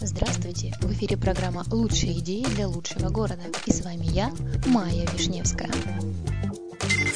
Здравствуйте! В эфире программа «Лучшие идеи для лучшего города». И с вами я, Майя Вишневская.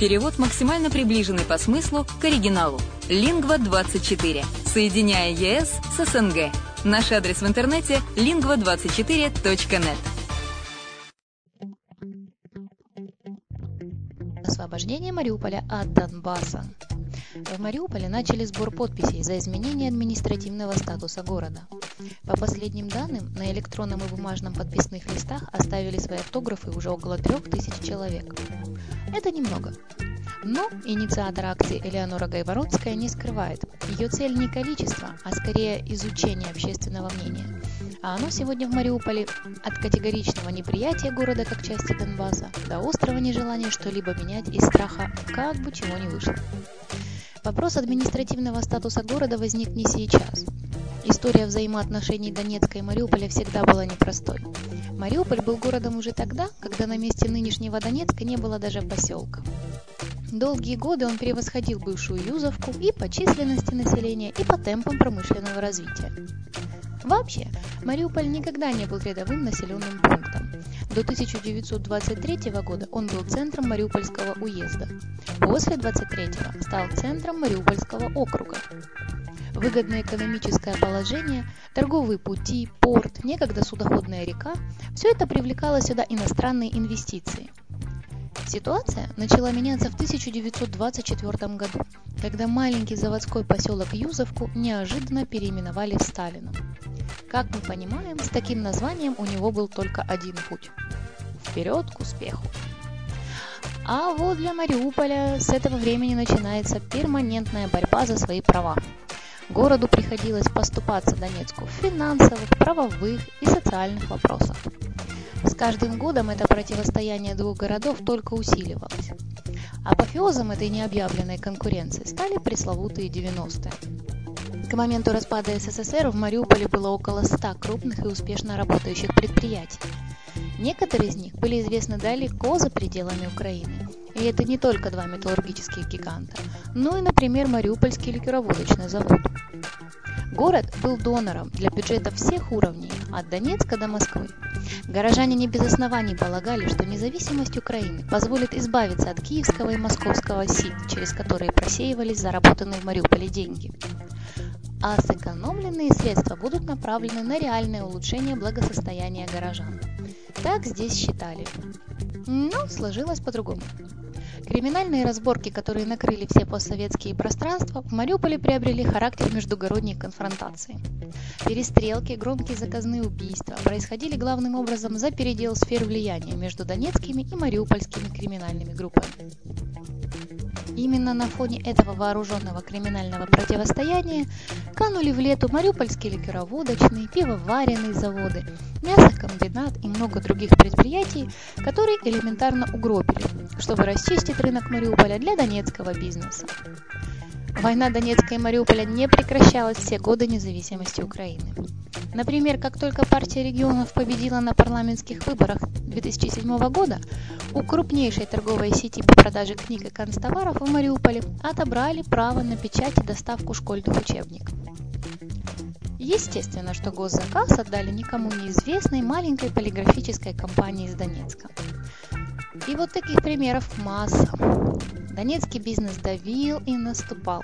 Перевод максимально приближенный по смыслу к оригиналу. Лингва24. Соединяя ЕС с СНГ. Наш адрес в интернете lingva24.net. Освобождение Мариуполя от Донбасса. В Мариуполе начали сбор подписей за изменение административного статуса города. По последним данным, на электронном и бумажном подписных листах оставили свои автографы уже около трех тысяч человек. Это немного. Но инициатор акции Элеонора Гайворонская не скрывает. Ее цель не количество, а скорее изучение общественного мнения. А оно сегодня в Мариуполе от категоричного неприятия города как части Донбасса до острого нежелания что-либо менять из страха, как бы чего не вышло. Вопрос административного статуса города возник не сейчас. История взаимоотношений Донецка и Мариуполя всегда была непростой. Мариуполь был городом уже тогда, когда на месте нынешнего Донецка не было даже поселка. Долгие годы он превосходил бывшую Юзовку и по численности населения, и по темпам промышленного развития. Вообще, Мариуполь никогда не был рядовым населенным пунктом. До 1923 года он был центром Мариупольского уезда. После 23 стал центром Мариупольского округа. Выгодное экономическое положение, торговые пути, порт, некогда судоходная река – все это привлекало сюда иностранные инвестиции – Ситуация начала меняться в 1924 году, когда маленький заводской поселок Юзовку неожиданно переименовали в Сталина. Как мы понимаем, с таким названием у него был только один путь – вперед к успеху. А вот для Мариуполя с этого времени начинается перманентная борьба за свои права. Городу приходилось поступаться Донецку в финансовых, правовых и социальных вопросах. С каждым годом это противостояние двух городов только усиливалось. Апофеозом этой необъявленной конкуренции стали пресловутые 90-е. К моменту распада СССР в Мариуполе было около 100 крупных и успешно работающих предприятий. Некоторые из них были известны далеко за пределами Украины. И это не только два металлургических гиганта, но и, например, Мариупольский ликероводочный завод. Город был донором для бюджетов всех уровней, от Донецка до Москвы. Горожане не без оснований полагали, что независимость Украины позволит избавиться от киевского и московского сит, через которые просеивались заработанные в Мариуполе деньги. А сэкономленные средства будут направлены на реальное улучшение благосостояния горожан. Так здесь считали. Но сложилось по-другому. Криминальные разборки, которые накрыли все постсоветские пространства, в Мариуполе приобрели характер междугородней конфронтации. Перестрелки, громкие заказные убийства происходили главным образом за передел сфер влияния между донецкими и мариупольскими криминальными группами. Именно на фоне этого вооруженного криминального противостояния канули в лету мариупольские ликероводочные, пивоваренные заводы, мясокомбинат и много других предприятий, которые элементарно угробили, чтобы расчистить рынок Мариуполя для донецкого бизнеса. Война Донецка и Мариуполя не прекращалась все годы независимости Украины. Например, как только партия регионов победила на парламентских выборах 2007 года, у крупнейшей торговой сети по продаже книг и канцтоваров в Мариуполе отобрали право на печать и доставку школьных учебников. Естественно, что госзаказ отдали никому неизвестной маленькой полиграфической компании из Донецка. И вот таких примеров масса. Донецкий бизнес давил и наступал.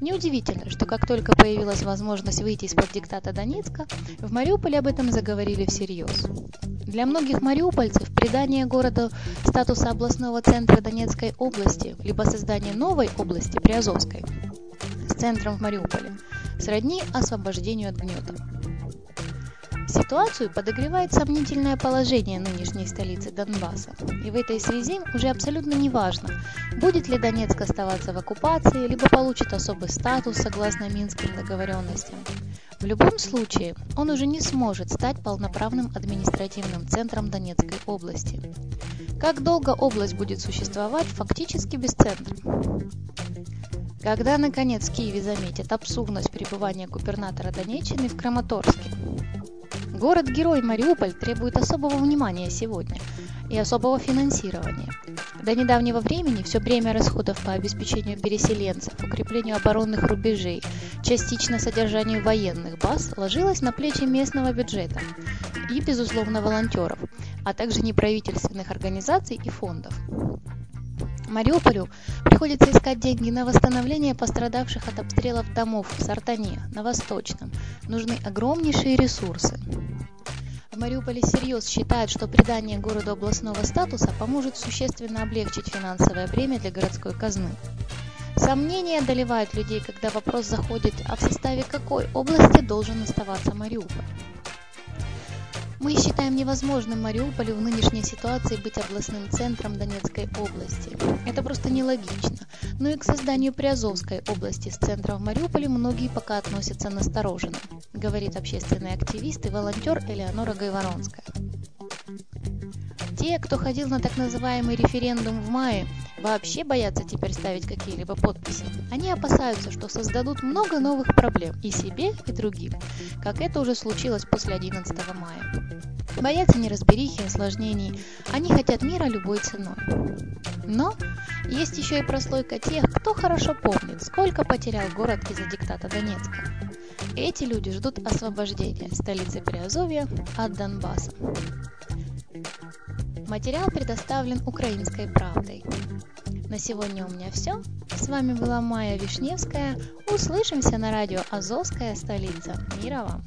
Неудивительно, что как только появилась возможность выйти из-под диктата Донецка, в Мариуполе об этом заговорили всерьез. Для многих мариупольцев придание города статуса областного центра Донецкой области, либо создание новой области Приазовской центром в Мариуполе, сродни освобождению от гнета. Ситуацию подогревает сомнительное положение нынешней столицы Донбасса. И в этой связи уже абсолютно не важно, будет ли Донецк оставаться в оккупации, либо получит особый статус согласно Минским договоренностям. В любом случае, он уже не сможет стать полноправным административным центром Донецкой области. Как долго область будет существовать, фактически без центра. Когда, наконец, в Киеве заметят абсурдность пребывания губернатора Донеччины в Краматорске? Город-герой Мариуполь требует особого внимания сегодня и особого финансирования. До недавнего времени все бремя расходов по обеспечению переселенцев, укреплению оборонных рубежей, частично содержанию военных баз ложилось на плечи местного бюджета и, безусловно, волонтеров, а также неправительственных организаций и фондов. Мариуполю приходится искать деньги на восстановление пострадавших от обстрелов домов в Сартане, на Восточном. Нужны огромнейшие ресурсы. В Мариуполе всерьез считают, что придание городу областного статуса поможет существенно облегчить финансовое бремя для городской казны. Сомнения одолевают людей, когда вопрос заходит, а в составе какой области должен оставаться Мариуполь. Мы считаем невозможным Мариуполю в нынешней ситуации быть областным центром Донецкой области. Это просто нелогично. Но и к созданию Приазовской области с центра в Мариуполе многие пока относятся настороженно, говорит общественный активист и волонтер Элеонора Гайворонская. Те, кто ходил на так называемый референдум в мае, вообще боятся теперь ставить какие-либо подписи. Они опасаются, что создадут много новых проблем и себе, и другим, как это уже случилось после 11 мая. Боятся неразберихи осложнений. Они хотят мира любой ценой. Но есть еще и прослойка тех, кто хорошо помнит, сколько потерял город из-за диктата Донецка. Эти люди ждут освобождения столицы Приазовья от Донбасса. Материал предоставлен украинской правдой. На сегодня у меня все. С вами была Майя Вишневская. Услышимся на радио «Азовская столица». Мира вам!